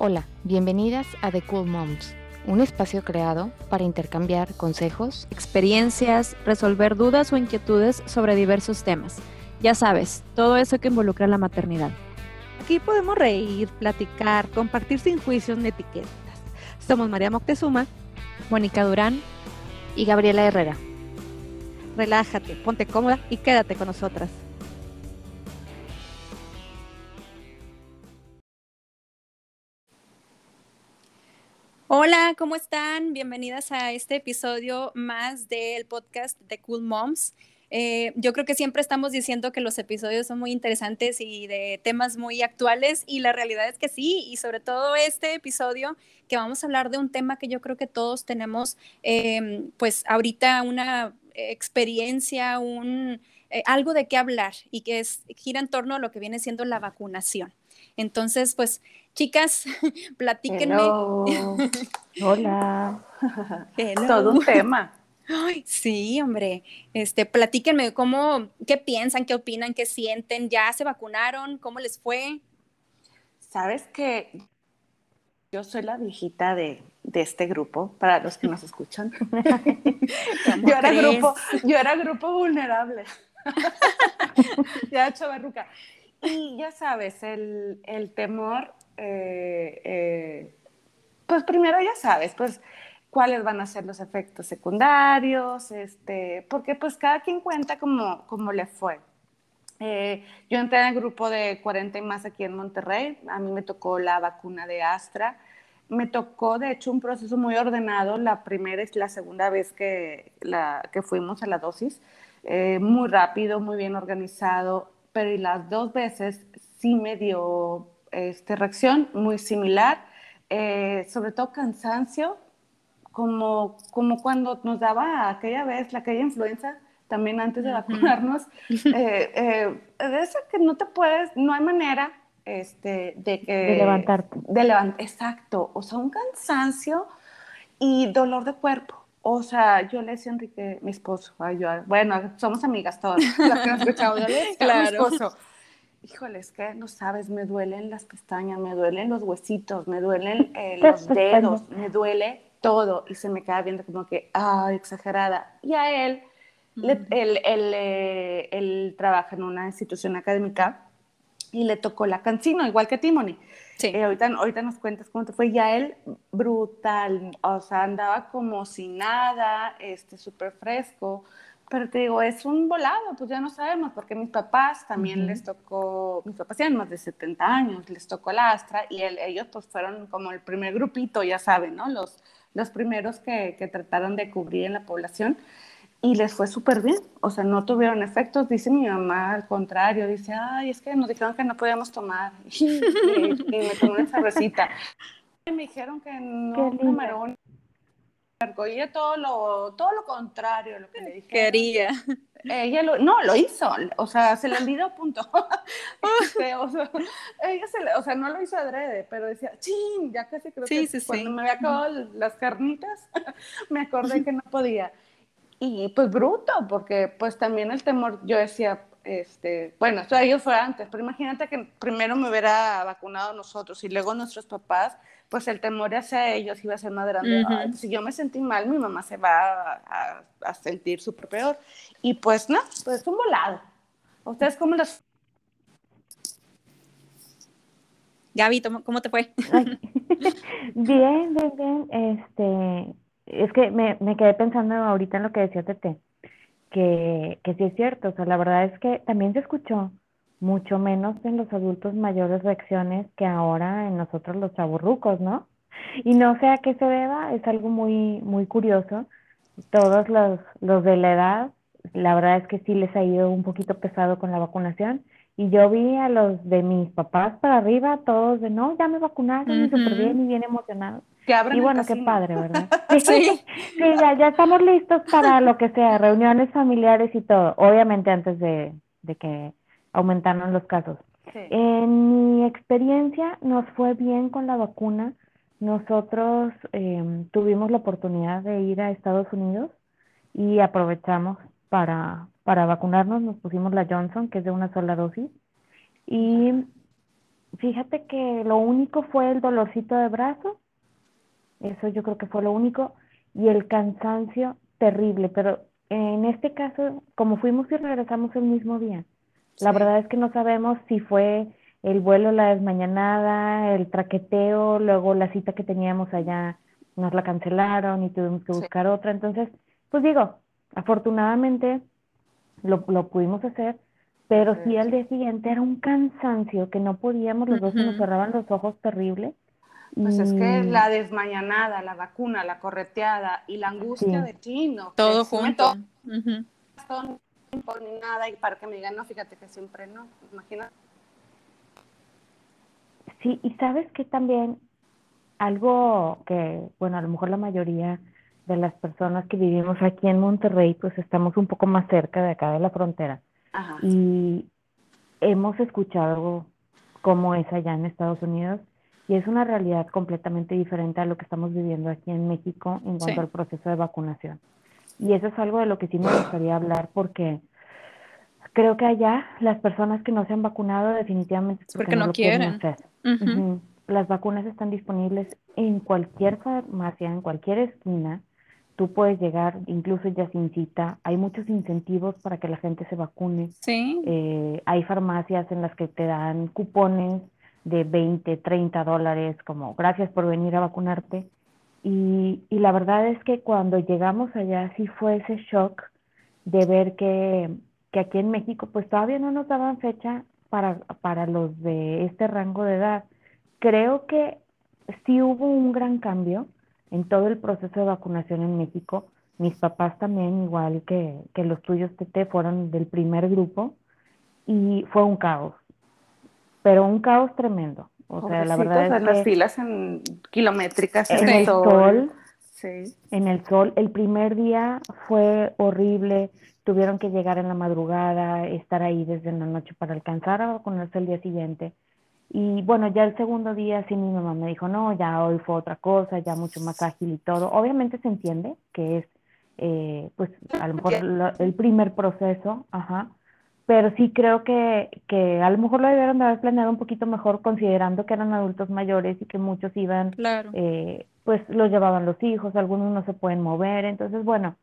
Hola, bienvenidas a The Cool Moms, un espacio creado para intercambiar consejos, experiencias, resolver dudas o inquietudes sobre diversos temas. Ya sabes, todo eso que involucra la maternidad. Aquí podemos reír, platicar, compartir sin juicios ni etiquetas. Somos María Moctezuma, Mónica Durán y Gabriela Herrera. Relájate, ponte cómoda y quédate con nosotras. ¿Cómo están? Bienvenidas a este episodio más del podcast de Cool Moms. Eh, yo creo que siempre estamos diciendo que los episodios son muy interesantes y de temas muy actuales y la realidad es que sí, y sobre todo este episodio que vamos a hablar de un tema que yo creo que todos tenemos, em, pues ahorita una experiencia, un, eh, algo de qué hablar y que es, gira en torno a lo que viene siendo la vacunación. Entonces, pues Chicas, platíquenme. Hola. Todo un tema. Ay, sí, hombre. Este, platíquenme cómo, qué piensan, qué opinan, qué sienten. ¿Ya se vacunaron? ¿Cómo les fue? Sabes que yo soy la viejita de, este grupo, para los que nos escuchan. yo, era grupo, yo era grupo vulnerable. ya, chavarruca. Y ya sabes, el, el temor eh, eh, pues primero ya sabes, pues cuáles van a ser los efectos secundarios, este, porque pues cada quien cuenta como, como le fue. Eh, yo entré en el grupo de 40 y más aquí en Monterrey, a mí me tocó la vacuna de Astra, me tocó de hecho un proceso muy ordenado, la primera y la segunda vez que, la, que fuimos a la dosis, muy rápido, muy bien organizado, pero y las dos veces sí me dio este, reacción muy similar, eh, sobre todo cansancio, como, como cuando nos daba aquella vez, la aquella influenza, también antes de vacunarnos, eh, eh, que no te puedes, no hay manera este, de que... De levantarte. De levantar, exacto, o sea, un cansancio y dolor de cuerpo. O sea, yo le decía a Enrique, mi esposo, bueno, somos amigas todas, las que nos escuchamos, yo le decía a mi esposo, híjole, es que no sabes, me duelen las pestañas, me duelen los huesitos, me duelen eh, los dedos, me duele todo. Y se me queda viendo como que, ah, exagerada. Y a él, él, eh, él, trabaja en una institución académica y le tocó la cancino, igual que Timony. Sí. Eh, ahorita, ahorita nos cuentas cómo te fue. Y a él, brutal, o sea, andaba como si nada, este, súper fresco. Pero te digo, es un volado, pues ya no sabemos, porque mis papás también les tocó, mis papás tienen más de 70 años, les tocó la Astra y ellos pues fueron como el primer grupito, ya saben, ¿no? Los, los primeros que, que trataron de cubrir en la población y les fue súper bien, o sea, no tuvieron efectos, dice mi mamá, al contrario, dice, ay, es que nos dijeron que no podíamos tomar, y, me tomé una cervecita. Y me dijeron que no tomaron ella todo lo, todo lo contrario lo que le dije. Quería. Ella lo, no, lo hizo, o sea, se le olvidó, punto. Este, o, sea, ella se le, o sea, no lo hizo adrede, pero decía, ching, ya casi creo que cuando me había acabado las carnitas, me acordé que no podía. Y pues bruto, porque pues también el temor, yo decía, este, bueno, esto ellos fue antes, pero imagínate que primero me hubiera vacunado nosotros y luego nuestros papás, pues el temor hacia ellos iba a ser más grande. si yo me sentí mal, mi mamá se va a, sentir súper peor. Y pues no, pues un volado. ¿Ustedes cómo los...? Gaby, ¿cómo te fue? bien, bien, bien. Este, es que me, me quedé pensando ahorita en lo que decía Tete, que, que sí es cierto. O sea, la verdad es que también se escuchó mucho menos en los adultos mayores reacciones que ahora en nosotros los chaburrucos, ¿no? Y no sé a qué se deba, es algo muy, muy curioso. Todos los, los de la edad, la verdad es que sí les ha ido un poquito pesado con la vacunación. Y yo vi a los de mis papás para arriba, todos de no, ya me vacunaron, súper bien y bien emocionados. y bueno, qué padre, ¿verdad? sí, sí ya, ya estamos listos para lo que sea, reuniones familiares y todo. Obviamente antes de, de que aumentaron los casos. En mi experiencia nos fue bien con la vacuna. Nosotros em, tuvimos la oportunidad de ir a Estados Unidos y aprovechamos para, para vacunarnos. Nos pusimos la Johnson, que es de una sola dosis. Y fíjate que lo único fue el dolorcito de brazo, eso yo creo que fue lo único, y el cansancio terrible, pero en este caso, como fuimos y regresamos el mismo día, la verdad es que no sabemos si fue el vuelo, la desmañanada, el traqueteo, luego la cita que teníamos allá nos la cancelaron y tuvimos que buscar otra. Entonces, pues digo, afortunadamente lo, lo pudimos hacer, pero sí al día siguiente era un cansancio que no podíamos, los dos nos cerraban los ojos terrible. Pues es que la desmañanada, la vacuna, la correteada y la angustia de chino. Todo junto. Todo, ni nada y para que me digan, no, fíjate que siempre no, imagínate. Sí, y sabes que también algo que, bueno, a lo mejor la mayoría de las personas que vivimos aquí en Monterrey, pues estamos un poco más cerca de acá de la frontera. Y hemos escuchado cómo es allá en Estados Unidos y es una realidad completamente diferente a lo que estamos viviendo aquí en México en cuanto al proceso de vacunación. Y eso es algo de lo que sí me gustaría hablar porque creo que allá las personas que no se han vacunado definitivamente porque, no, quieren. hacer. Las vacunas están disponibles en cualquier farmacia, en cualquier esquina. Tú puedes llegar, incluso ya sin cita. Hay muchos incentivos para que la gente se vacune. Sí. Eh, hay farmacias en las que te dan cupones de 20, 30 dólares, como gracias por venir a vacunarte. Y, y la verdad es que cuando llegamos allá sí fue ese shock de ver que, que aquí en México pues todavía no nos daban fecha para, para los de este rango de edad. Creo que sí hubo un gran cambio en todo el proceso de vacunación en México. Mis papás también, igual que, que los tuyos, Tete, fueron del primer grupo y fue un caos, pero un caos tremendo. O sea, la verdad es en las filas en kilométricas en, el sol. sí. En el sol. El primer día fue horrible tuvieron que llegar en la madrugada, estar ahí desde la noche para alcanzar a vacunarse el día siguiente. Y bueno, ya el segundo día sí mi mamá me dijo, no, ya hoy fue otra cosa, ya mucho más ágil y todo. Obviamente se entiende que es, eh, pues, a lo mejor el primer proceso, ajá, pero sí creo que, que a lo mejor lo debieron de haber planeado un poquito mejor considerando que eran adultos mayores y que muchos iban, eh, pues los llevaban los hijos, algunos no se pueden mover, entonces bueno,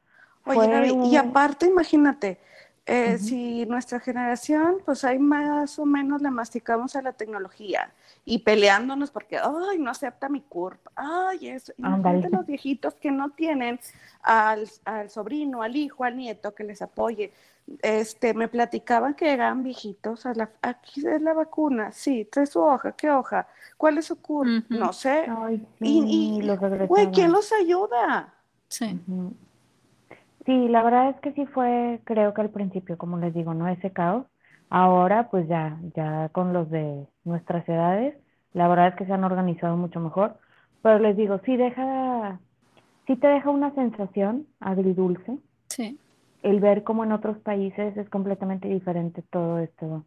Oye, y aparte, imagínate, eh, si nuestra generación, pues ahí más o menos le masticamos a la tecnología y peleándonos porque, ay, no acepta mi cuerpo, ay, eso. Imagínate los viejitos que no tienen al, al, sobrino, al hijo, al nieto que les apoye. Este, me platicaban que eran viejitos, a la, aquí es la vacuna, sí, trae su hoja, ¿qué hoja? ¿Cuál es su CURP? No sé. y, güey, ¿quién los ayuda? Sí. Sí, la verdad es que sí fue, creo que al principio, como les digo, no ese caos. Ahora, pues ya, ya con los de nuestras edades, la verdad es que se han organizado mucho mejor. Pero les digo, sí deja, sí te deja una sensación agridulce. Sí. El ver cómo en otros países es completamente diferente todo esto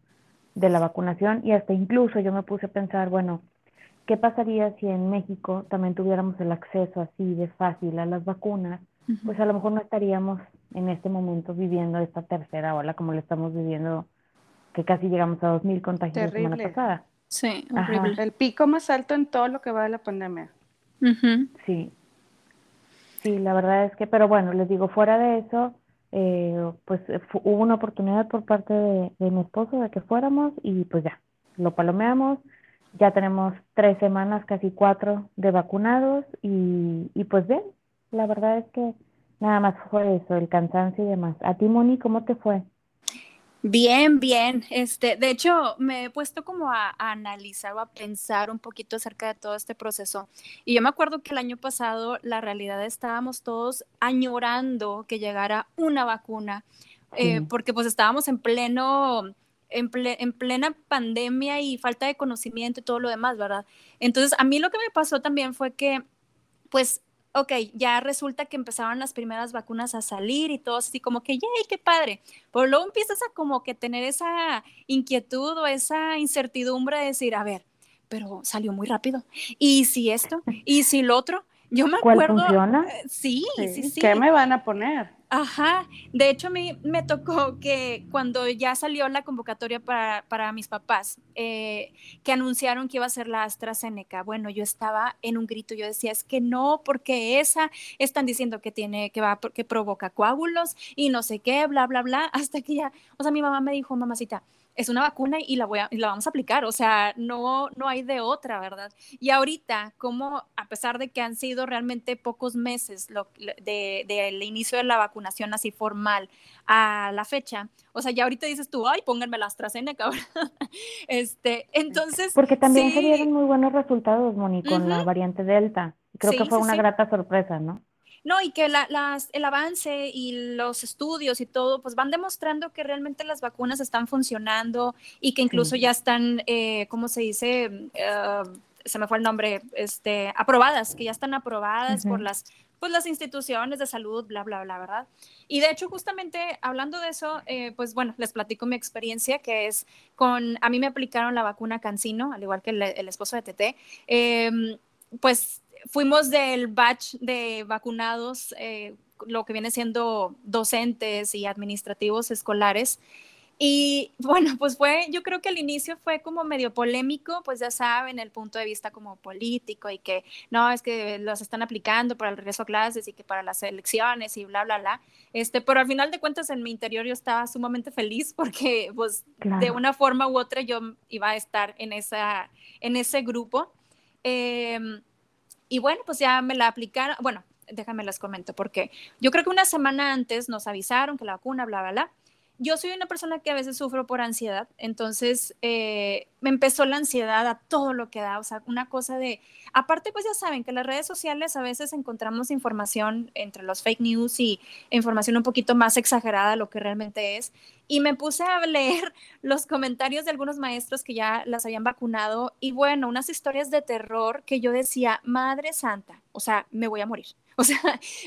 de la vacunación y hasta incluso yo me puse a pensar, bueno, ¿qué pasaría si en México también tuviéramos el acceso así de fácil a las vacunas? Pues a lo mejor no estaríamos en este momento viviendo esta tercera ola como lo estamos viviendo, que casi llegamos a 2.000 contagios la semana pasada. Sí, horrible. El pico más alto en todo lo que va de la pandemia. Sí. Sí, la verdad es que, pero bueno, les digo, fuera de eso, eh, pues hubo una oportunidad por parte de, de, mi esposo de que fuéramos y pues ya, lo palomeamos. Ya tenemos tres semanas, casi cuatro de vacunados y, y pues bien, la verdad es que nada más fue eso, el cansancio y demás. A ti, Moni, ¿cómo te fue? Bien, bien. Este, de hecho, me he puesto como a, analizar o a pensar un poquito acerca de todo este proceso. Y yo me acuerdo que el año pasado la realidad estábamos todos añorando que llegara una vacuna, eh, porque pues estábamos en pleno, en, en, plena pandemia y falta de conocimiento y todo lo demás, ¿verdad? Entonces, a mí lo que me pasó también fue que, pues, ok, ya resulta que empezaron las primeras vacunas a salir y todo así como que, ¡yay, qué padre! Pero luego empiezas a como que tener esa inquietud o esa incertidumbre de decir, a ver, pero salió muy rápido. ¿Y si esto? ¿Y si lo otro? Yo me acuerdo. funciona? Eh, sí, sí, sí, ¿Qué me van a poner? Ajá, de hecho a mí me tocó que cuando ya salió la convocatoria para, para mis papás, eh, que anunciaron que iba a ser la AstraZeneca, bueno, yo estaba en un grito, yo decía, es que no, porque esa, están diciendo que tiene, que va, que provoca coágulos y no sé qué, bla, bla, bla, hasta que ya, o sea, mi mamá me dijo, mamacita, es una vacuna y la, voy a, la vamos a aplicar, o sea, no, no hay de otra, ¿verdad? Y ahorita, como a pesar de que han sido realmente pocos meses del de, inicio de la vacunación así formal a la fecha, o sea, ya ahorita dices tú, ay, pónganme la AstraZeneca, ¿verdad? Este, entonces... Porque también se dieron muy buenos resultados, Moni, con la variante Delta. Creo que fue una grata sorpresa, ¿no? No, y que las, el avance y los estudios y todo, pues van demostrando que realmente las vacunas están funcionando y que incluso ya están, eh, ¿cómo se dice? Eh, se me fue el nombre, este, aprobadas, que ya están aprobadas por las, pues, las instituciones de salud, bla, bla, bla, ¿verdad? Y de hecho, justamente hablando de eso, eh, pues bueno, les platico mi experiencia, que es con, a mí me aplicaron la vacuna Cancino, al igual que el, el esposo de Tete, em, pues fuimos del batch de vacunados, eh, lo que viene siendo docentes y administrativos escolares. Y bueno, pues fue, yo creo que al inicio fue como medio polémico, pues ya saben, el punto de vista como político y que no, es que los están aplicando para el regreso a clases y que para las elecciones y bla, bla, bla. Este, pero al final de cuentas en mi interior yo estaba sumamente feliz porque pues de una forma u otra yo iba a estar en, esa, en ese grupo. Eh, y bueno, pues ya me la aplicaron, bueno, déjame les comento, porque yo creo que una semana antes nos avisaron que la vacuna, bla, bla, bla. Yo soy una persona que a veces sufro por ansiedad, entonces eh, me empezó la ansiedad a todo lo que da, o sea, una cosa de, aparte pues ya saben que las redes sociales a veces encontramos información entre los fake news y información un poquito más exagerada de lo que realmente es, y me puse a leer los comentarios de algunos maestros que ya las habían vacunado y bueno, unas historias de terror que yo decía, Madre Santa, o sea, me voy a morir. O sea,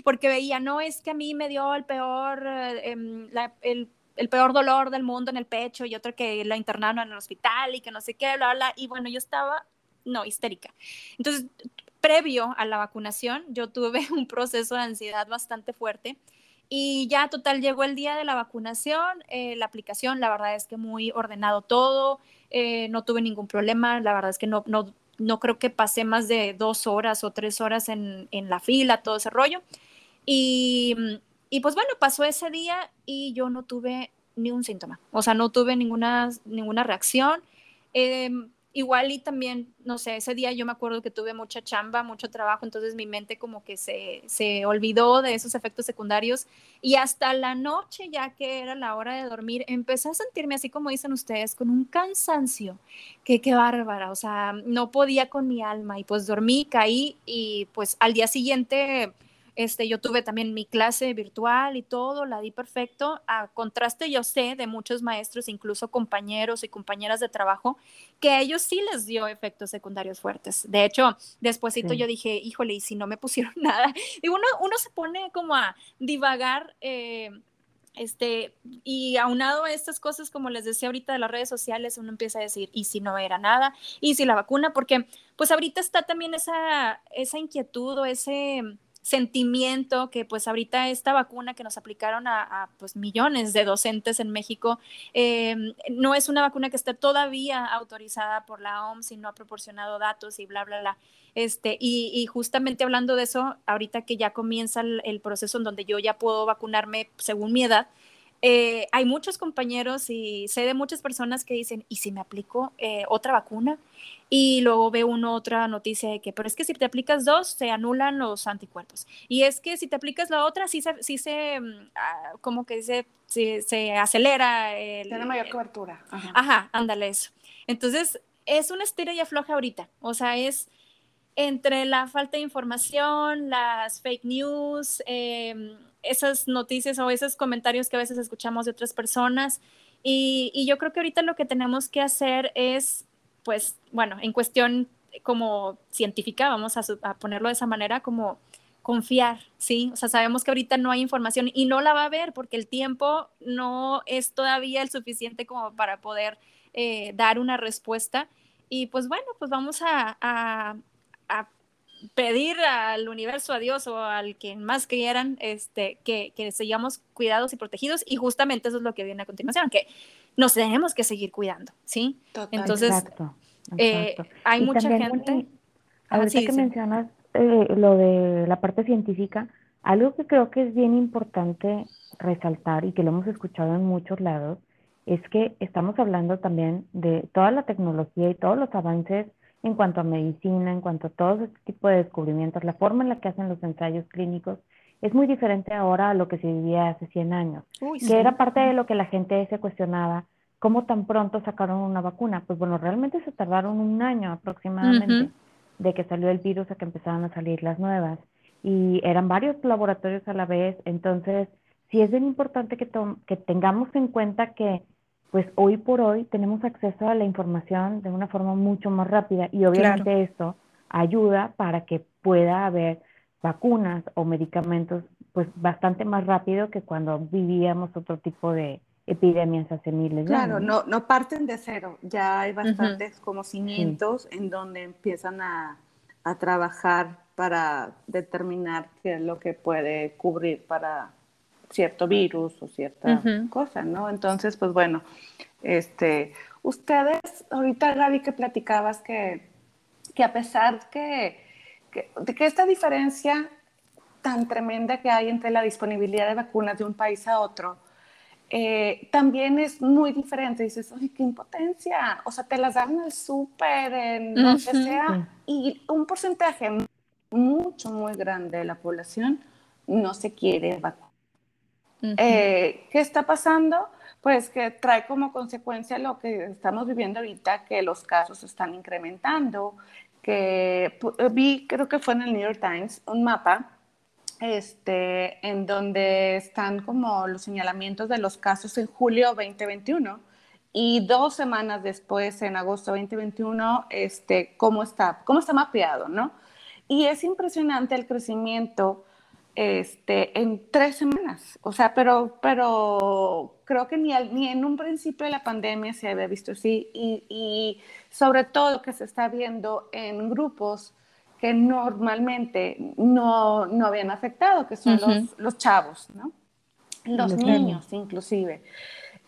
porque veía, no es que a mí me dio el peor, eh, em, el, el, peor dolor del mundo en el pecho y otro que la internaron en el hospital y que no sé qué, bla, bla. Y bueno, yo estaba, no, histérica. Entonces, previo a la vacunación, yo tuve un proceso de ansiedad bastante fuerte y ya total llegó el día de la vacunación, eh, la aplicación, la verdad es que muy ordenado todo, eh, no tuve ningún problema, la verdad es que no, no, no creo que pasé más de dos horas o tres horas en, en la fila, todo ese rollo. Y, y, pues bueno, pasó ese día y yo no tuve ni un síntoma, o sea, no tuve ninguna, ninguna reacción. Eh, igual y también, no sé, ese día yo me acuerdo que tuve mucha chamba, mucho trabajo, entonces mi mente como que se, se, olvidó de esos efectos secundarios y hasta la noche, ya que era la hora de dormir, empecé a sentirme así como dicen ustedes, con un cansancio, que qué bárbara, o sea, no podía con mi alma y pues dormí, caí y pues al día siguiente este, yo tuve también mi clase virtual y todo, la di perfecto. A contraste, yo sé de muchos maestros, incluso compañeros y compañeras de trabajo, que a ellos sí les dio efectos secundarios fuertes. De hecho, despuésito yo dije, híjole, y si no me pusieron nada. Y uno, uno se pone como a divagar. Eh, este, y aunado a estas cosas, como les decía ahorita de las redes sociales, uno empieza a decir, ¿y si no era nada? ¿Y si la vacuna? Porque pues ahorita está también esa, esa inquietud o ese, sentimiento que pues ahorita esta vacuna que nos aplicaron a, pues millones de docentes en México eh, no es una vacuna que esté todavía autorizada por la OMS y no ha proporcionado datos y bla, bla, bla. Este, y, justamente hablando de eso, ahorita que ya comienza el, proceso en donde yo ya puedo vacunarme según mi edad, eh, hay muchos compañeros y sé de muchas personas que dicen, ¿y si me aplico eh, otra vacuna? Y luego ve uno otra noticia de que, pero es que si te aplicas dos, se anulan los anticuerpos. Y es que si te aplicas la otra, sí se, sí se mm, ah, como que se, se, acelera. El, Tiene mayor cobertura. Ajá. Ajá, ándale eso. Entonces, es una estira y afloja ahorita. O sea, es entre la falta de información, las fake news, em, esas noticias o esos comentarios que a veces escuchamos de otras personas. Y, yo creo que ahorita lo que tenemos que hacer es pues bueno, en cuestión como científica, vamos a, ponerlo de esa manera, como confiar, ¿sí? O sea, sabemos que ahorita no hay información y no la va a haber porque el tiempo no es todavía el suficiente como para poder eh, dar una respuesta. Y pues bueno, pues vamos a, pedir al universo, a Dios o al quien más quieran, este, que, que sigamos cuidados y protegidos y justamente eso es lo que viene a continuación, que nos tenemos que seguir cuidando, ¿sí? Entonces, eh, hay mucha gente... ahorita que mencionas eh, lo de la parte científica, algo que creo que es bien importante resaltar y que lo hemos escuchado en muchos lados, es que estamos hablando también de toda la tecnología y todos los avances en cuanto a medicina, en cuanto a todo este tipo de descubrimientos, la forma en la que hacen los ensayos clínicos es muy diferente ahora a lo que se vivía hace 100 años, que era parte de lo que la gente se cuestionaba, ¿cómo tan pronto sacaron una vacuna? Pues bueno, realmente se tardaron un año aproximadamente de que salió el virus a que empezaron a salir las nuevas y eran varios laboratorios a la vez, entonces sí es bien importante que, que tengamos en cuenta que pues hoy por hoy tenemos acceso a la información de una forma mucho más rápida y obviamente esto ayuda para que pueda haber vacunas o medicamentos pues bastante más rápido que cuando vivíamos otro tipo de epidemias hace miles de años. Claro, no, no parten de cero, ya hay bastantes como cimientos en donde empiezan a, a, trabajar para determinar qué es lo que puede cubrir para cierto virus o cierta cosa, ¿no? Entonces, pues bueno, este, ustedes, ahorita Gaby que platicabas que, que a pesar que, de que esta diferencia tan tremenda que hay entre la disponibilidad de vacunas de un país a otro, eh, también es muy diferente. Dices, oye, qué impotencia. O sea, te las dan en el súper, en lo que sea, y un porcentaje mucho, muy grande de la población no se quiere vacunar. Eh, ¿Qué está pasando? Pues que trae como consecuencia lo que estamos viviendo ahorita, que los casos están incrementando, que eh, vi, creo que fue en el New York Times, un mapa este, en donde están como los señalamientos de los casos en julio 2021 y dos semanas después, en agosto 2021, este, cómo, está, cómo está mapeado, ¿no? Y es impresionante el crecimiento este, en tres semanas. O sea, pero, pero creo que ni, ni en un principio de la pandemia se había visto así y, y, sobre todo que se está viendo en grupos que normalmente no, no habían afectado, que son los, los, chavos, ¿no? Los, niños inclusive.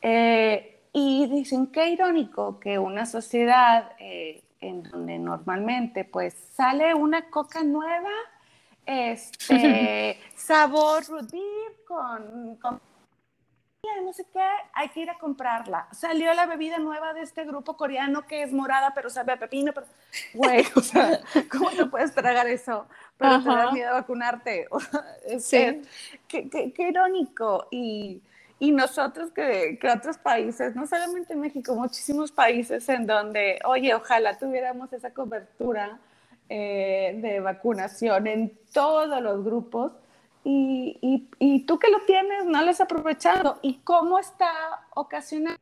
Eh, y dicen, qué irónico que una sociedad eh, en donde normalmente pues sale una coca nueva, este, sabor root con, con no sé qué, hay que ir a comprarla. Salió la bebida nueva de este grupo coreano que es morada, pero sabe a pepino, pero, güey, o sea, ¿cómo te puedes tragar eso? Pero te da miedo a vacunarte. sí. qué, qué, qué, irónico. Y, y nosotros que, que, otros países, no solamente México, muchísimos países en donde, oye, ojalá tuviéramos esa cobertura eh, de vacunación en todos los grupos y, y, y, tú que lo tienes no lo has aprovechado. ¿Y cómo está ocasionando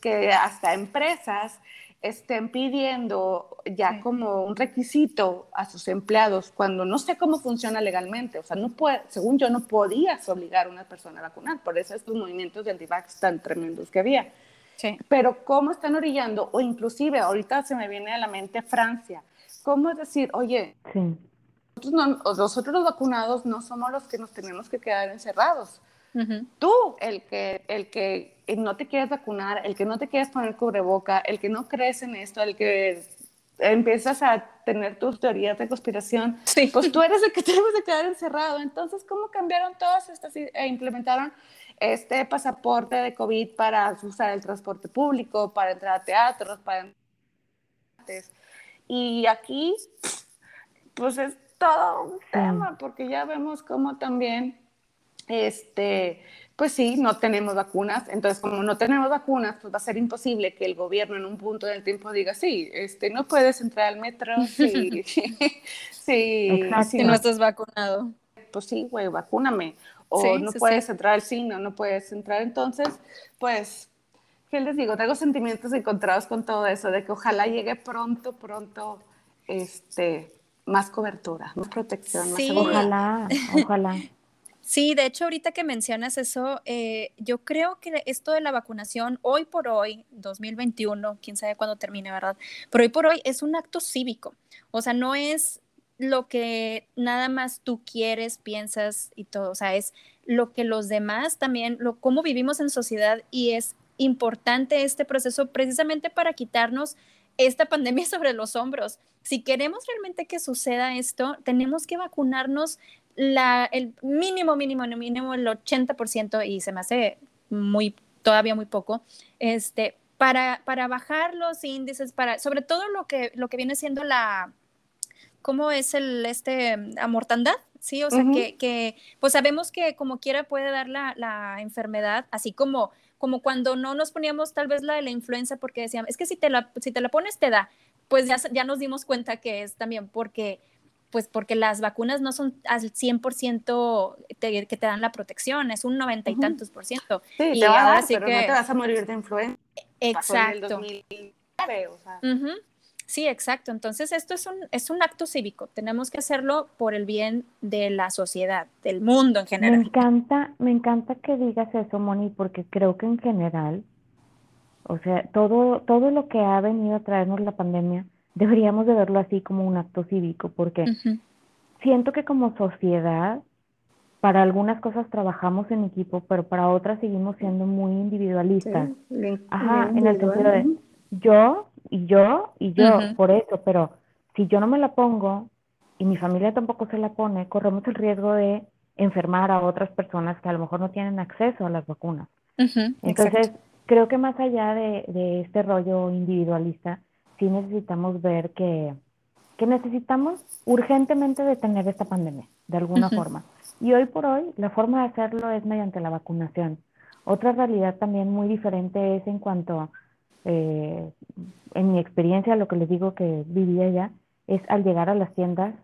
que hasta empresas estén pidiendo ya como un requisito a sus empleados cuando no sé cómo funciona legalmente? O sea, no puede, según yo, no podías obligar a una persona a vacunar. Por eso estos movimientos de antivax tan tremendos que había. Sí. Pero cómo están orillando, o inclusive ahorita se me viene a la mente Francia, ¿Cómo es decir, oye, nosotros, los vacunados no somos los que nos tenemos que quedar encerrados? Tú, el que, el que no te quieres vacunar, el que no te quieres poner cubreboca, el que no crees en esto, el que empiezas a tener tus teorías de conspiración, pues tú eres el que tenemos que quedar encerrado. Entonces, ¿cómo cambiaron todas estas e implementaron este pasaporte de COVID para usar el transporte público, para entrar a teatros, para y aquí, pues es todo un tema, porque ya vemos cómo también, este, pues sí, no tenemos vacunas. Entonces, como no tenemos vacunas, pues va a ser imposible que el gobierno en un punto del tiempo diga, sí, este, no puedes entrar al metro si, si, si no estás vacunado. Pues sí, güey, vacúname. O no puedes entrar al cine, no puedes entrar. Entonces, pues ¿qué les digo? Tengo sentimientos encontrados con todo eso, de que ojalá llegue pronto, pronto, este, más cobertura, más protección, más Ojalá, ojalá. Sí, de hecho, ahorita que mencionas eso, eh, yo creo que esto de la vacunación, hoy por hoy, 2021, quién sabe cuándo termine, ¿verdad? Pero hoy por hoy es un acto cívico. O sea, no es lo que nada más tú quieres, piensas y todo, o sea, es lo que los demás también, lo, cómo vivimos en sociedad y es importante este proceso precisamente para quitarnos esta pandemia sobre los hombros. Si queremos realmente que suceda esto, tenemos que vacunarnos la, el mínimo, mínimo, mínimo, el 80% y se me hace muy, todavía muy poco, este, para, para bajar los índices, para, sobre todo lo que, lo que viene siendo la, ¿cómo es el, este, amortandad? Sí, o sea, que, que, pues sabemos que como quiera puede dar la, la enfermedad, así como como cuando no nos poníamos tal vez la de la influenza porque decían, es que si te la, si te la pones te da, pues ya, ya nos dimos cuenta que es también porque pues porque las vacunas no son al 100% que te dan la protección, es un noventa y tantos por ciento. Sí, y te va a dar, pero no te vas a morir de influenza. Exacto. Sí, exacto. Entonces, esto es un, es un acto cívico. Tenemos que hacerlo por el bien de la sociedad, del mundo en general. Me encanta, me encanta que digas eso, Moni, porque creo que en general, o sea, todo, todo lo que ha venido a traernos la pandemia, deberíamos de verlo así como un acto cívico, porque siento que como sociedad, para algunas cosas trabajamos en equipo, pero para otras seguimos siendo muy individualistas. Ajá, en el sentido de yo y yo y yo, por eso, pero si yo no me la pongo y mi familia tampoco se la pone, corremos el riesgo de enfermar a otras personas que a lo mejor no tienen acceso a las vacunas. Entonces, creo que más allá de, de, este rollo individualista, sí necesitamos ver que, que necesitamos urgentemente detener esta pandemia, de alguna forma. Y hoy por hoy, la forma de hacerlo es mediante la vacunación. Otra realidad también muy diferente es en cuanto eh, en mi experiencia, lo que les digo que vivía ya, es al llegar a las tiendas,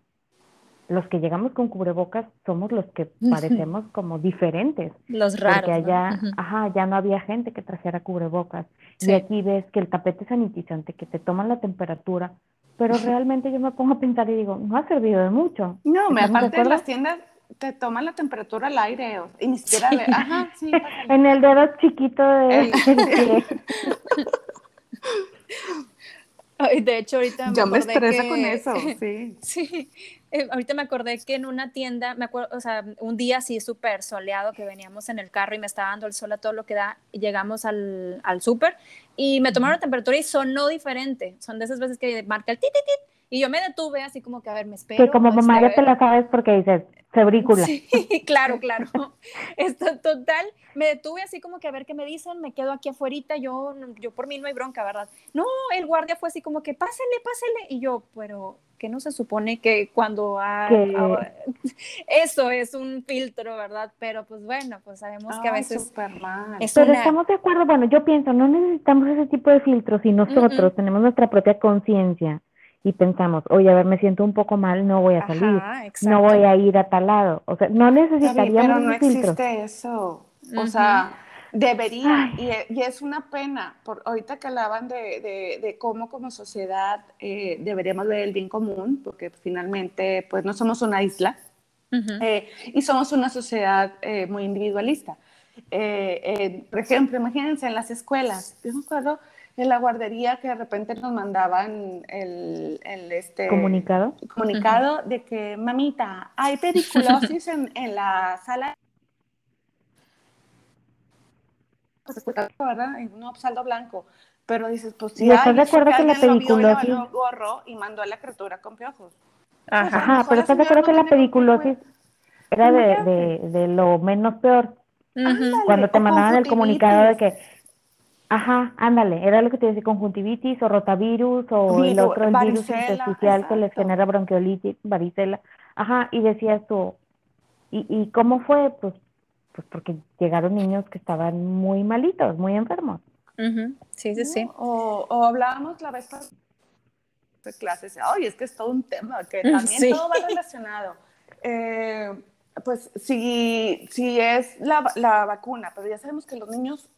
los que llegamos con cubrebocas somos los que parecemos como diferentes. Los raros. Porque allá, ajá, ya no había gente que trajera cubrebocas. Y aquí ves que el tapete sanitizante, que te toman la temperatura, pero realmente yo me pongo a pensar y digo, no ha servido de mucho. No, me aparte de las tiendas te toman la temperatura al aire y ni siquiera ajá, sí, en el dedo chiquito de, De hecho, ahorita me Ya me estresa con eso, sí. sí, eh, ahorita me acordé que en una tienda, me acuerdo, o sea, un día así súper soleado que veníamos en el carro y me estaba dando el sol a todo lo que da, llegamos al, al súper y me tomaron la temperatura y sonó diferente. Son de esas veces que marca el tit, y yo me detuve así como que, a ver, me espero. Que como mamá ya te la sabes porque dices, febrícula. Sí, claro, claro. Esto, total, me detuve así como que a ver qué me dicen, me quedo aquí afuera, yo, yo por mí no hay bronca, ¿verdad? No, el guardia fue así como que, pásele, pásele. Y yo, pero, ¿qué no se supone que cuando eso es un filtro, ¿verdad? Pero pues bueno, pues sabemos que a veces... Pero estamos de acuerdo, bueno, yo pienso, no necesitamos ese tipo de filtros si nosotros tenemos nuestra propia conciencia y pensamos, oye, a ver, me siento un poco mal, no voy a salir, no voy a ir a tal lado. O sea, no necesitaríamos pero no existe eso. O sea, debería, y, y, es una pena, por, ahorita que hablaban de, de, cómo como sociedad eh, deberíamos ver el bien común, porque finalmente, pues no somos una isla, eh, y somos una sociedad eh, muy individualista. por ejemplo, imagínense en las escuelas, yo me acuerdo en la guardería que de repente nos mandaban el, el este comunicado, comunicado de que, mamita, hay pediculosis en, en la sala. Pues ¿verdad? En un saldo blanco. Pero dices, pues si hay, ¿estás de que la pediculosis... Lo gorro y mandó a la criatura con piojos. Ajá, Ajá pero ¿estás de acuerdo que la pediculosis era de, de, de, lo menos peor? Cuando te mandaban el comunicado de que Ajá, ándale, era lo que te decía, conjuntivitis o rotavirus o el otro el virus intersticial que les genera bronquiolitis, varicela. Ajá, y decías tú, ¿y, ¿y cómo fue? Pues, pues porque llegaron niños que estaban muy malitos, muy enfermos. Sí, sí, sí. O, o hablábamos la vez pasada de clases, ay, es que es todo un tema, que también todo va relacionado. Eh, pues si, si es la, la vacuna, pero ya sabemos que los niños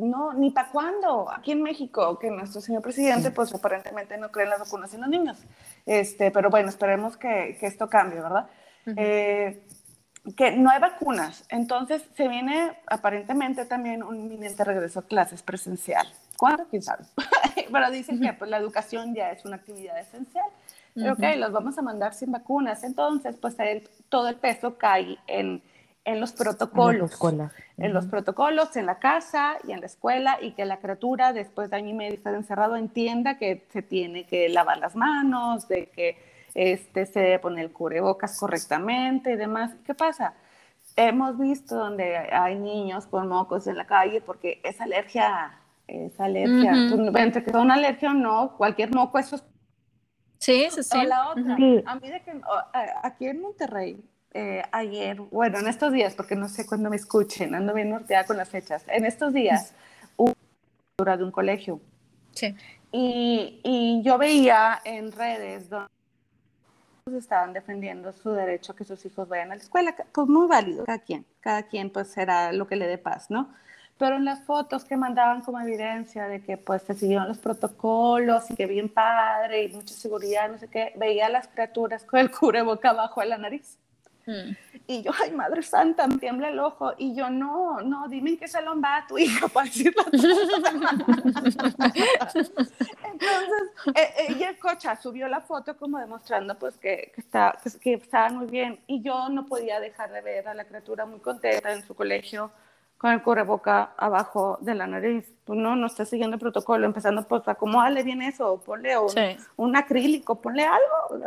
no, ni para cuándo. Aquí en México, que nuestro señor presidente, pues aparentemente no cree en las vacunas en los niños. Este, pero bueno, esperemos que, que esto cambie, ¿verdad? Eh, que no hay vacunas. Entonces se viene aparentemente también un inminente regreso a clases presencial. ¿Cuándo? ¿Quién sabe? pero dicen que pues, la educación ya es una actividad esencial. ok, los vamos a mandar sin vacunas. Entonces, pues todo el peso cae en, en los protocolos. En, en los protocolos, en la casa y en la escuela, y que la criatura, después de año y medio estar encerrado, entienda que se tiene que lavar las manos, de que este, se debe poner el cubrebocas correctamente y demás. ¿Qué pasa? Hemos visto donde hay niños con mocos en la calle porque es alergia, es alergia. Entre que son alergia o no, cualquier moco eso es Sí, sí, sí. la otra, a mí de que aquí en Monterrey, eh, ayer, bueno, en estos días, porque no sé cuándo me escuchen, ando bien norteada con las fechas, en estos días hubo una de un colegio. Sí. Y, y yo veía en redes donde estaban defendiendo su derecho a que sus hijos vayan a la escuela, pues muy válido, cada quien, cada quien pues será lo que le dé paz, ¿no? pero en las fotos que mandaban como evidencia de que pues se siguieron los protocolos y que bien padre y mucha seguridad, no sé qué, veía a las criaturas con el cubreboca abajo de la nariz. Mm. Y yo, ay, Madre Santa, me tiembla el ojo. Y yo, no, no, dime en qué salón va tu hija para decirlo. Entonces, eh, ella, cocha, subió la foto como demostrando pues que, que, está, que estaban muy bien. Y yo no podía dejar de ver a la criatura muy contenta en su colegio con el cubreboca abajo de la nariz. Pues no, no está siguiendo el protocolo, empezando pues acomódale bien eso, ponle un, un acrílico, ponle algo.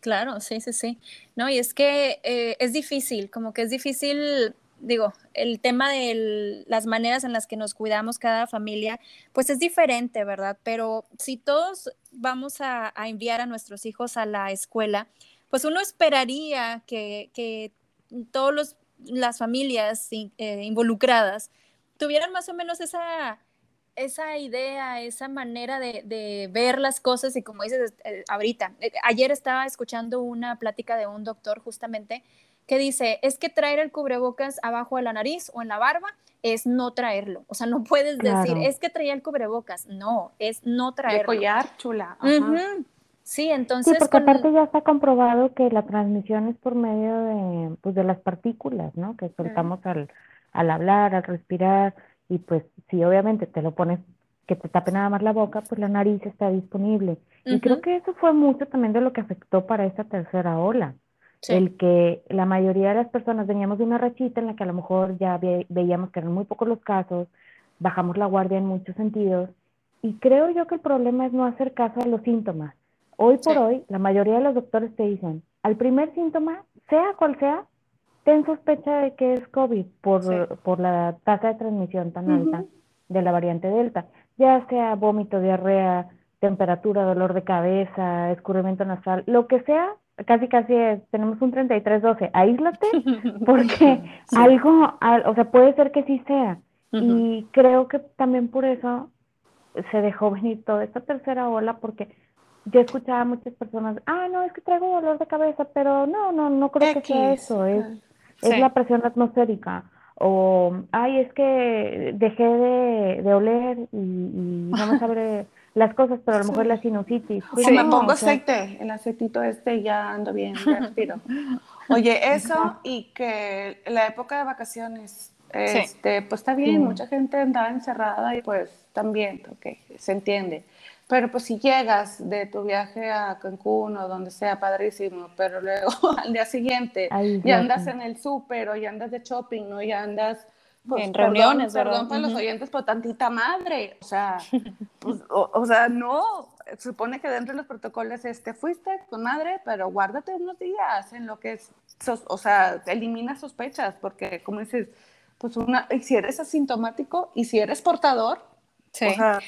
Claro, sí, sí, sí. No, y es que eh, es difícil, como que es difícil, digo, el tema de las maneras en las que nos cuidamos cada familia, pues es diferente, ¿verdad? Pero si todos vamos a, enviar a nuestros hijos a la escuela, pues uno esperaría que, que todos los las familias eh, involucradas tuvieran más o menos esa, esa idea, esa manera de, ver las cosas y como dices eh, ahorita, eh, ayer estaba escuchando una plática de un doctor justamente que dice, es que traer el cubrebocas abajo de la nariz o en la barba es no traerlo. O sea, no puedes decir, es que traía el cubrebocas. No, es no traerlo. De collar, chula. Sí, entonces. Sí, porque aparte ya está comprobado que la transmisión es por medio de, pues, de las partículas, ¿no? Que soltamos al, al hablar, al respirar, y pues si obviamente te lo pones que te tape nada más la boca, pues la nariz está disponible. Y creo que eso fue mucho también de lo que afectó para esta tercera ola. El que la mayoría de las personas veníamos de una rachita en la que a lo mejor ya veíamos que eran muy pocos los casos, bajamos la guardia en muchos sentidos. Y creo yo que el problema es no hacer caso a los síntomas. Hoy por hoy, la mayoría de los doctores te dicen, al primer síntoma, sea cual sea, ten sospecha de que es COVID por, por la tasa de transmisión tan alta de la variante Delta, ya sea vómito, diarrea, temperatura, dolor de cabeza, escurrimiento nasal, lo que sea, casi casi tenemos un 33-12, aíslate porque algo, o sea, puede ser que sí sea. Y creo que también por eso se dejó venir toda esta tercera ola porque yo escuchaba a muchas personas, ah, no, es que traigo dolor de cabeza, pero no, no, no creo que sea eso, es, es la presión atmosférica. O, ay, es que dejé de, de oler y, no me sabe las cosas, pero a lo mejor la sinusitis. Sí, me pongo aceite, el aceitito este ya ando bien, respiro. Oye, eso y que la época de vacaciones, este, pues está bien, mucha gente andaba encerrada y pues también, ok, se entiende. Pero pues si llegas de tu viaje a Cancún o donde sea, padrísimo, pero luego al día siguiente ya andas en el súper o ya andas de shopping, ¿no? Ya andas... Pues, en reuniones, perdón, para los oyentes, pero tantita madre, o sea, pues, o, sea, no, supone que dentro de los protocolos es, te fuiste con madre, pero guárdate unos días en lo que es, o sea, elimina sospechas, porque como dices, pues una, si eres asintomático y si eres portador, sí. o sea,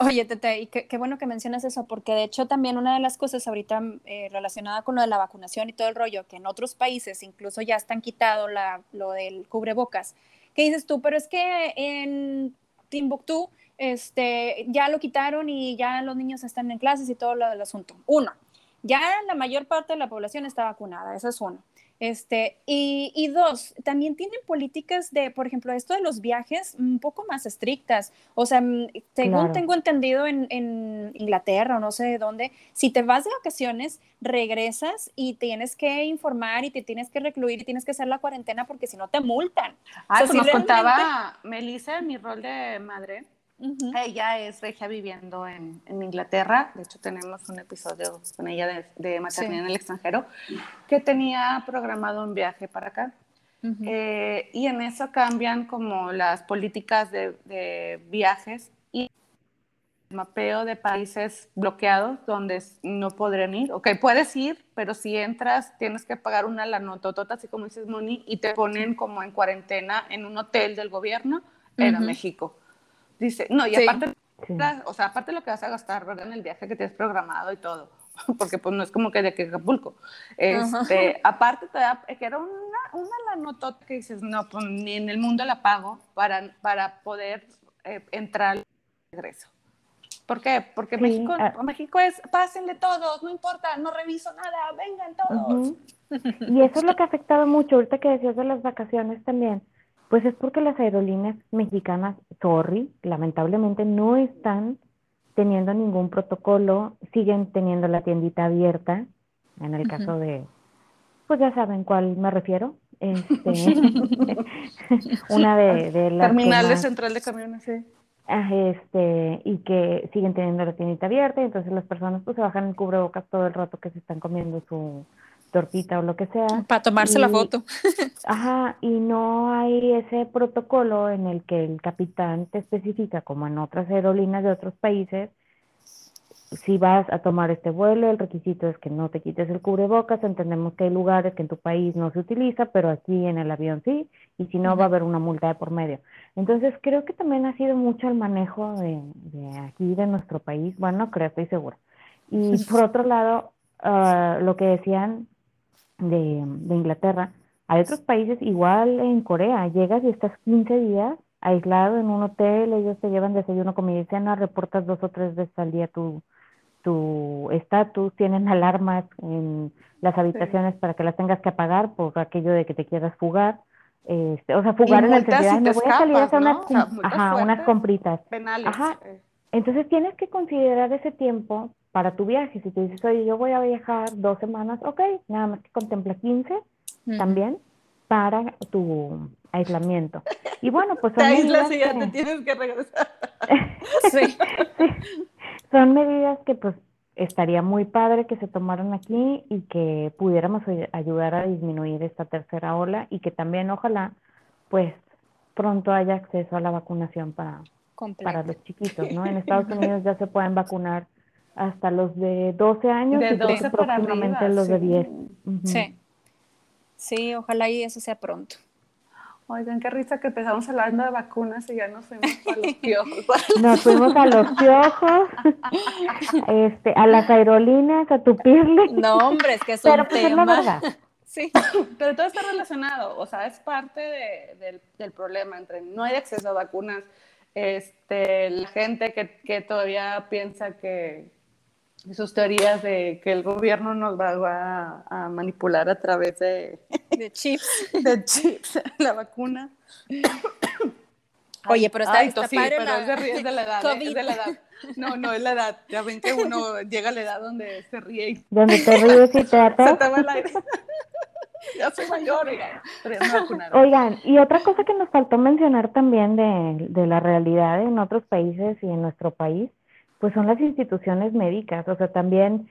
Oye, Tete, y qué, bueno que mencionas eso, porque de hecho también una de las cosas ahorita eh, relacionada con lo de la vacunación y todo el rollo, que en otros países incluso ya están quitado la, lo del cubrebocas, ¿qué dices tú? Pero es que en Timbuktu este, ya lo quitaron y ya los niños están en clases y todo lo del asunto. Uno, ya la mayor parte de la población está vacunada, eso es uno. Este, y, dos, también tienen políticas de, por ejemplo, esto de los viajes un poco más estrictas. O sea, mm, según tengo entendido en, en, Inglaterra o no sé de dónde, si te vas de vacaciones, regresas y tienes que informar y te tienes que recluir y tienes que hacer la cuarentena porque si no te multan. Ah, o nos contaba Melissa, mi rol de madre, Ella es regia viviendo en, en, Inglaterra. De hecho, tenemos un episodio con ella de, de maternidad en el extranjero que tenía programado un viaje para acá. Eh, y en eso cambian como las políticas de, de viajes y mapeo de países bloqueados donde no podrían ir. Ok, puedes ir, pero si entras tienes que pagar una lanototota, así como dices Moni, y te ponen como en cuarentena en un hotel del gobierno en México. Dice, no, y aparte, o sea, aparte lo que vas a gastar, ¿verdad? En el viaje que tienes programado y todo, porque pues no es como que de Acapulco. Este, aparte te que era una, una lanotota que dices, no, pues ni en el mundo la pago para, para poder eh, entrar al regreso. ¿Por qué? Porque México, ah. México es, pásenle todos, no importa, no reviso nada, vengan todos. Y eso es lo que ha afectado mucho, ahorita que decías de las vacaciones también, pues es porque las aerolíneas mexicanas, sorry, lamentablemente no están teniendo ningún protocolo, siguen teniendo la tiendita abierta, en el caso de, pues ya saben cuál me refiero, este, una de, de las... Terminal de central de camiones, sí. Este, y que siguen teniendo la tiendita abierta, y entonces las personas pues se bajan el cubrebocas todo el rato que se están comiendo su tortita o lo que sea. Para tomarse la foto. Ajá, y no hay ese protocolo en el que el capitán te especifica, como en otras aerolíneas de otros países, si vas a tomar este vuelo, el requisito es que no te quites el cubrebocas. Entendemos que hay lugares que en tu país no se utiliza, pero aquí en el avión sí, y si no va a haber una multa de por medio. Entonces creo que también ha sido mucho el manejo de, aquí, de nuestro país. Bueno, no creo, estoy segura. Y por otro lado, ah, lo que decían de, de Inglaterra, hay otros países, igual en Corea, llegas y estás 15 días aislado en un hotel, ellos te llevan desayuno, comida y cena, reportas dos o tres veces al día tu, tu estatus, tienen alarmas en las habitaciones para que las tengas que apagar por aquello de que te quieras fugar. Este, o sea, fugar en el sentido, de me voy a salir a hacer unas, ajá, unas compritas. Penales. Ajá. Eh. Entonces tienes que considerar ese tiempo para tu viaje. Si te dices, oye, yo voy a viajar dos semanas, ok, nada más que contempla 15 también para tu aislamiento. Y bueno, pues son te medidas y ya te tienes que regresar. sí. sí. Son medidas que pues estaría muy padre que se tomaran aquí y que pudiéramos ayudar a disminuir esta tercera ola y que también ojalá pues pronto haya acceso a la vacunación para, para los chiquitos, ¿no? En Estados Unidos ya se pueden vacunar hasta los de 12 años de 12 y próximamente los de 10. Sí. Sí, ojalá y eso sea pronto. Oigan, qué risa que empezamos hablando de vacunas y ya nos fuimos a los piojos. Nos fuimos a los piojos, este, a las aerolíneas, a tupirle. No, hombre, es que es Pero, pues, tema. Sí, pero todo está relacionado, o sea, es parte de, del, problema entre no hay acceso a vacunas, este, la gente que, que todavía piensa que, sus teorías de que el gobierno nos va a, manipular a través de, de chips. De chips, la vacuna. Oye, pero está, está sí, pero la... es, de, es, de, la edad, ¿eh? es de la edad. No, no es la edad. Ya ven que uno llega a la edad donde se ríe y... Donde te ríes y te Se el aire. ya soy mayor, oigan, Oigan, y otra cosa que nos faltó mencionar también de, de la realidad en otros países y en nuestro país pues son las instituciones médicas, o sea, también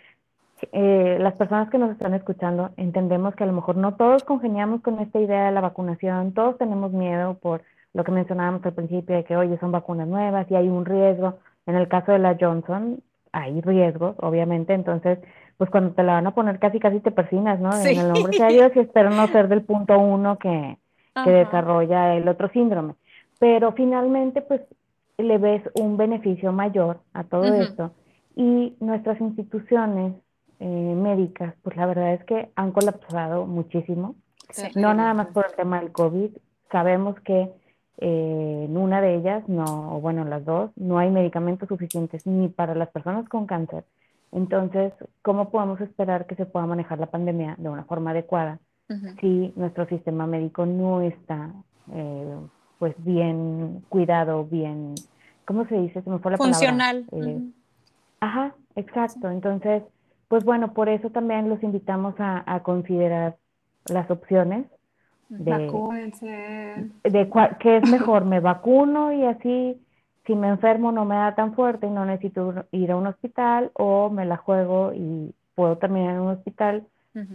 eh, las personas que nos están escuchando entendemos que a lo mejor no todos congeniamos con esta idea de la vacunación, todos tenemos miedo por lo que mencionábamos al principio de que, oye, son vacunas nuevas y hay un riesgo. En el caso de la Johnson, hay riesgos, obviamente, entonces, pues cuando te la van a poner casi, casi te persinas, ¿no? En el nombre de Dios y espero no ser del punto uno que, que desarrolla el otro síndrome. Pero finalmente, pues le ves un beneficio mayor a todo esto. Y nuestras instituciones eh, médicas, pues la verdad es que han colapsado muchísimo. No nada más por el tema del COVID. Sabemos que eh, en una de ellas, no, o bueno, las dos, no hay medicamentos suficientes ni para las personas con cáncer. Entonces, ¿cómo podemos esperar que se pueda manejar la pandemia de una forma adecuada si nuestro sistema médico no está eh, pues bien cuidado, bien, ¿cómo se dice? Se me fue la Funcional. Eh, ajá, exacto. Entonces, pues bueno, por eso también los invitamos a, considerar las opciones de, Vacúense. de qué es mejor, me vacuno y así si me enfermo no me da tan fuerte y no necesito ir a un hospital o me la juego y puedo terminar en un hospital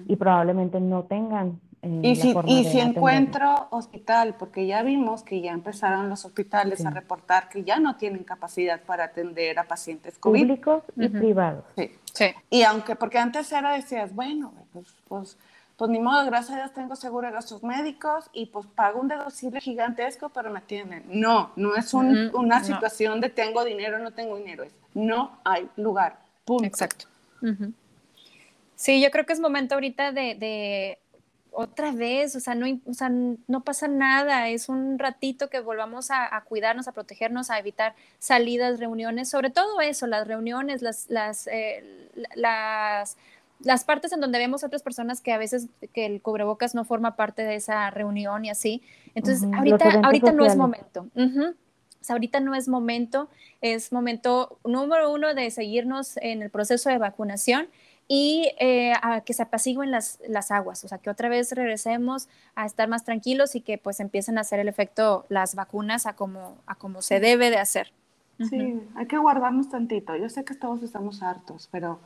y probablemente no tengan. Eh, y si, y si encuentro hospital, porque ya vimos que ya empezaron los hospitales a reportar que ya no tienen capacidad para atender a pacientes COVID. Públicos y privados. Sí. sí. Y aunque, porque antes era, decías, bueno, pues, pues pues ni modo, gracias a Dios tengo seguro de gastos médicos y pues pago un deducible gigantesco, pero me tienen. No, no es una situación de tengo dinero o no tengo dinero, es no hay lugar. Punto. Exacto. Sí, yo creo que es momento ahorita de, otra vez, o sea, no, o sea, no pasa nada, es un ratito que volvamos a, cuidarnos, a protegernos, a evitar salidas, reuniones, sobre todo eso, las reuniones, las, las, eh, las las partes en donde vemos otras personas que a veces que el cubrebocas no forma parte de esa reunión y así. Entonces, ahorita, ahorita no es momento. o sea, ahorita no es momento, es momento número uno de seguirnos en el proceso de vacunación y eh, a que se apaciguen las, las aguas, o sea, que otra vez regresemos a estar más tranquilos y que pues empiecen a hacer el efecto las vacunas a como, a como se debe de hacer. Sí, hay que guardarnos tantito. Yo sé que todos estamos hartos, pero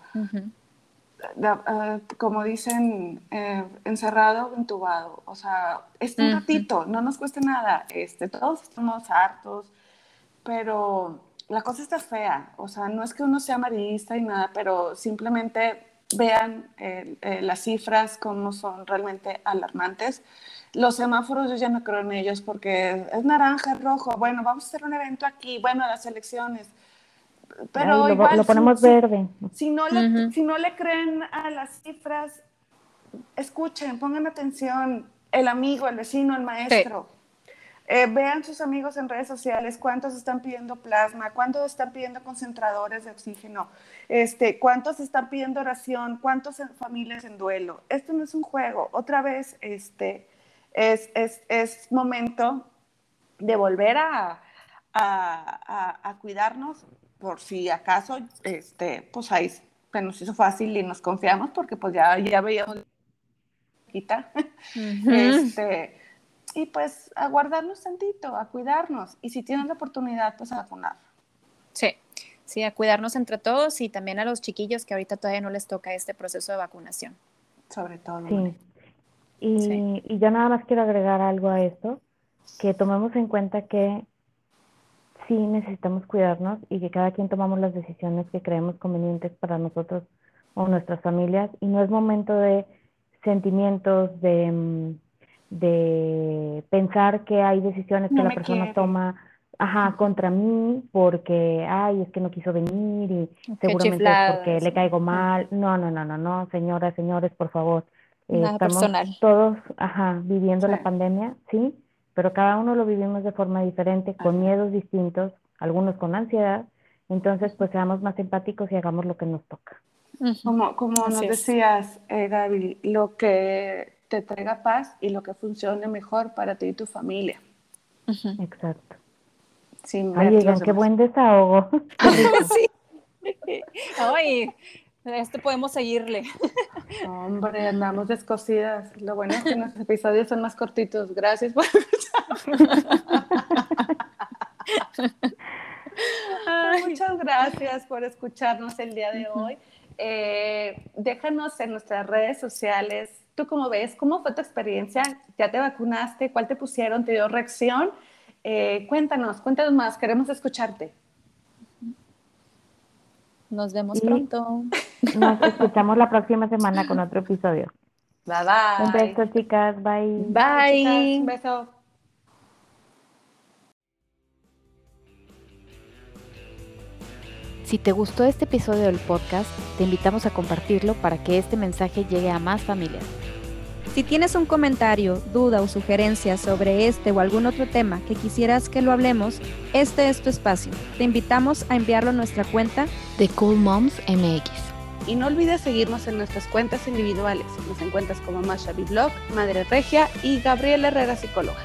eh, como dicen, eh, encerrado entubado. O sea, es un ratito, no nos cuesta nada. Este, todos estamos hartos, pero la cosa está fea. O sea, no es que uno sea amarillista y nada, pero simplemente vean eh, las cifras como son realmente alarmantes. Los semáforos yo ya no creo en ellos porque es naranja, rojo. Bueno, vamos a hacer un evento aquí. Bueno, las elecciones pero lo, ponemos verde. Si no, le, si no le creen a las cifras, escuchen, pongan atención, el amigo, el vecino, el maestro. Eh, vean sus amigos en redes sociales cuántos están pidiendo plasma, cuántos están pidiendo concentradores de oxígeno, este, cuántos están pidiendo oración, cuántos familias en duelo. Esto no es un juego. Otra vez, este, es, es, es momento de volver a, a, a, a cuidarnos, por si acaso, este, pues ahí se nos hizo fácil y nos confiamos porque pues ya, ya veíamos quita. este, y pues a guardarnos tantito, a cuidarnos. Y si tienen la oportunidad, pues a vacunar. Sí, sí, a cuidarnos entre todos y también a los chiquillos que ahorita todavía no les toca este proceso de vacunación. Sobre todo. Sí. Y, sí. y yo nada más quiero agregar algo a esto, que tomemos en cuenta que sí necesitamos cuidarnos y que cada quien tomamos las decisiones que creemos convenientes para nosotros o nuestras familias y no es momento de sentimientos, de, mm, de pensar que hay decisiones que la persona toma ajá, contra mí porque, ay, es que no quiso venir y seguramente es porque le caigo mal. No, no, no, no, no, señoras, señores, por favor. Eh, estamos todos, ajá, viviendo la pandemia, ¿sí? pero cada uno lo vivimos de forma diferente, con miedos distintos, algunos con ansiedad, entonces pues seamos más empáticos y hagamos lo que nos toca. Como, como nos decías, eh, Gaby, lo que te traiga paz y lo que funcione mejor para ti y tu familia. Exacto. Ay, qué buen desahogo. sí. Ay, este podemos seguirle. Hombre, andamos descosidas. Lo bueno es que nuestros episodios son más cortitos. Gracias por Muchas gracias por escucharnos el día de hoy. Eh, déjanos en nuestras redes sociales. ¿Tú cómo ves? ¿Cómo fue tu experiencia? ¿Ya te vacunaste? ¿Cuál te pusieron? ¿Te dio reacción? Eh, cuéntanos, cuéntanos más. Queremos escucharte. Nos vemos pronto. Nos escuchamos la próxima semana con otro episodio. Bye bye. Un beso, chicas. Bye. Bye. Un beso. Si te gustó este episodio del podcast, te invitamos a compartirlo para que este mensaje llegue a más familias. Si tienes un comentario, duda o sugerencia sobre este o algún otro tema que quisieras que lo hablemos, este es tu espacio. Te invitamos a enviarlo a nuestra cuenta de Cool Moms MX. Y no olvides seguirnos en nuestras cuentas individuales. Nos encuentras como Masha Blog, Madre Regia y Gabriela Herrera Psicóloga.